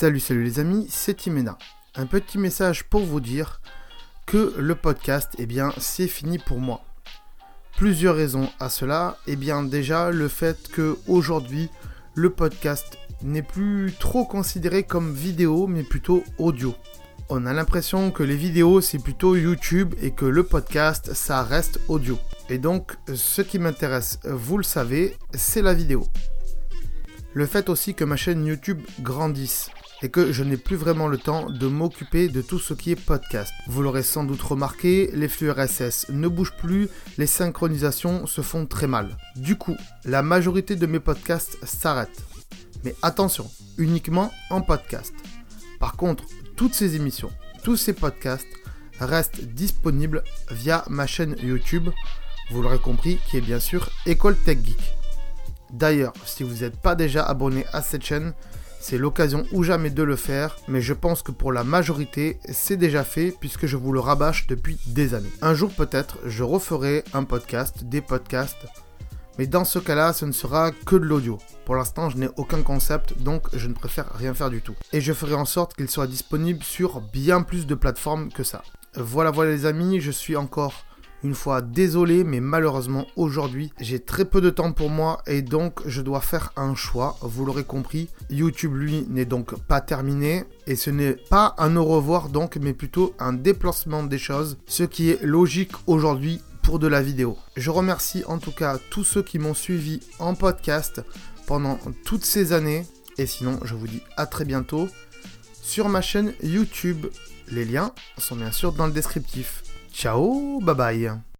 Salut, salut les amis, c'est Timena. Un petit message pour vous dire que le podcast, eh bien, c'est fini pour moi. Plusieurs raisons à cela. Eh bien, déjà, le fait que aujourd'hui, le podcast n'est plus trop considéré comme vidéo, mais plutôt audio. On a l'impression que les vidéos, c'est plutôt YouTube et que le podcast, ça reste audio. Et donc, ce qui m'intéresse, vous le savez, c'est la vidéo. Le fait aussi que ma chaîne YouTube grandisse et que je n'ai plus vraiment le temps de m'occuper de tout ce qui est podcast. Vous l'aurez sans doute remarqué, les flux RSS ne bougent plus, les synchronisations se font très mal. Du coup, la majorité de mes podcasts s'arrêtent. Mais attention, uniquement en podcast. Par contre, toutes ces émissions, tous ces podcasts restent disponibles via ma chaîne YouTube, vous l'aurez compris, qui est bien sûr École Tech Geek. D'ailleurs, si vous n'êtes pas déjà abonné à cette chaîne, c'est l'occasion ou jamais de le faire, mais je pense que pour la majorité, c'est déjà fait puisque je vous le rabâche depuis des années. Un jour peut-être, je referai un podcast, des podcasts, mais dans ce cas-là, ce ne sera que de l'audio. Pour l'instant, je n'ai aucun concept, donc je ne préfère rien faire du tout. Et je ferai en sorte qu'il soit disponible sur bien plus de plateformes que ça. Voilà, voilà les amis, je suis encore une fois, désolé, mais malheureusement aujourd'hui, j'ai très peu de temps pour moi et donc je dois faire un choix. Vous l'aurez compris, YouTube lui n'est donc pas terminé et ce n'est pas un au revoir donc, mais plutôt un déplacement des choses, ce qui est logique aujourd'hui pour de la vidéo. Je remercie en tout cas tous ceux qui m'ont suivi en podcast pendant toutes ces années et sinon, je vous dis à très bientôt sur ma chaîne YouTube. Les liens sont bien sûr dans le descriptif. Ciao, bye bye